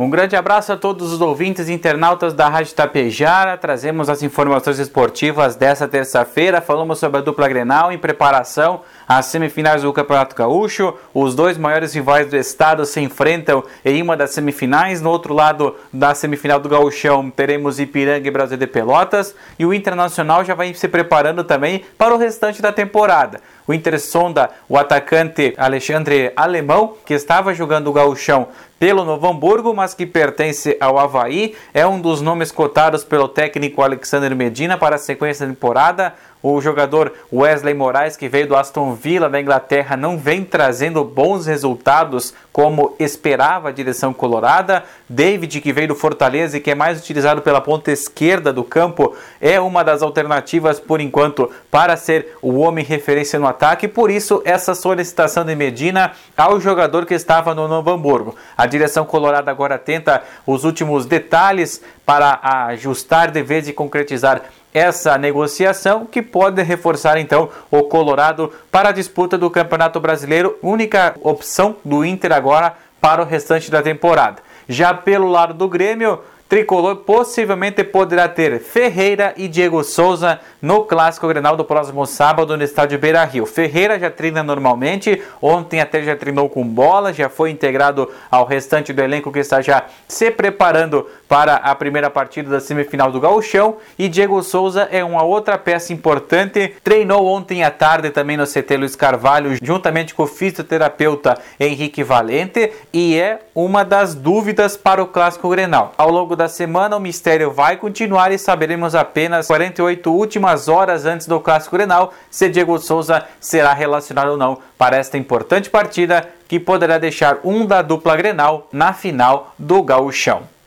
Um grande abraço a todos os ouvintes e internautas da Rádio Tapejara. Trazemos as informações esportivas dessa terça-feira. Falamos sobre a dupla Grenal em preparação às semifinais do Campeonato Gaúcho. Os dois maiores rivais do estado se enfrentam em uma das semifinais. No outro lado da semifinal do Gaúchão teremos Ipiranga e Brasil de Pelotas. E o Internacional já vai se preparando também para o restante da temporada. O Inter sonda o atacante Alexandre Alemão, que estava jogando o gauchão pelo Novo Hamburgo, mas que pertence ao Havaí. É um dos nomes cotados pelo técnico Alexander Medina para a sequência da temporada. O jogador Wesley Moraes, que veio do Aston Villa da Inglaterra, não vem trazendo bons resultados como esperava a direção colorada. David, que veio do Fortaleza e que é mais utilizado pela ponta esquerda do campo, é uma das alternativas por enquanto para ser o homem referência no ataque. Por isso, essa solicitação de Medina ao jogador que estava no Novo Hamburgo. A direção colorada agora tenta os últimos detalhes para ajustar de vez e concretizar essa negociação que pode reforçar então o Colorado para a disputa do Campeonato Brasileiro, única opção do Inter agora para o restante da temporada. Já pelo lado do Grêmio, Tricolor possivelmente poderá ter Ferreira e Diego Souza no Clássico Grenal do próximo sábado no estádio Beira Rio. Ferreira já treina normalmente, ontem até já treinou com bola, já foi integrado ao restante do elenco que está já se preparando para a primeira partida da semifinal do Gauchão. E Diego Souza é uma outra peça importante, treinou ontem à tarde também no CT Luiz Carvalho, juntamente com o fisioterapeuta Henrique Valente, e é uma das dúvidas para o Clássico Grenal. Ao longo da semana, o mistério vai continuar e saberemos apenas 48 últimas horas antes do Clássico Grenal se Diego Souza será relacionado ou não para esta importante partida que poderá deixar um da dupla Grenal na final do Gauchão.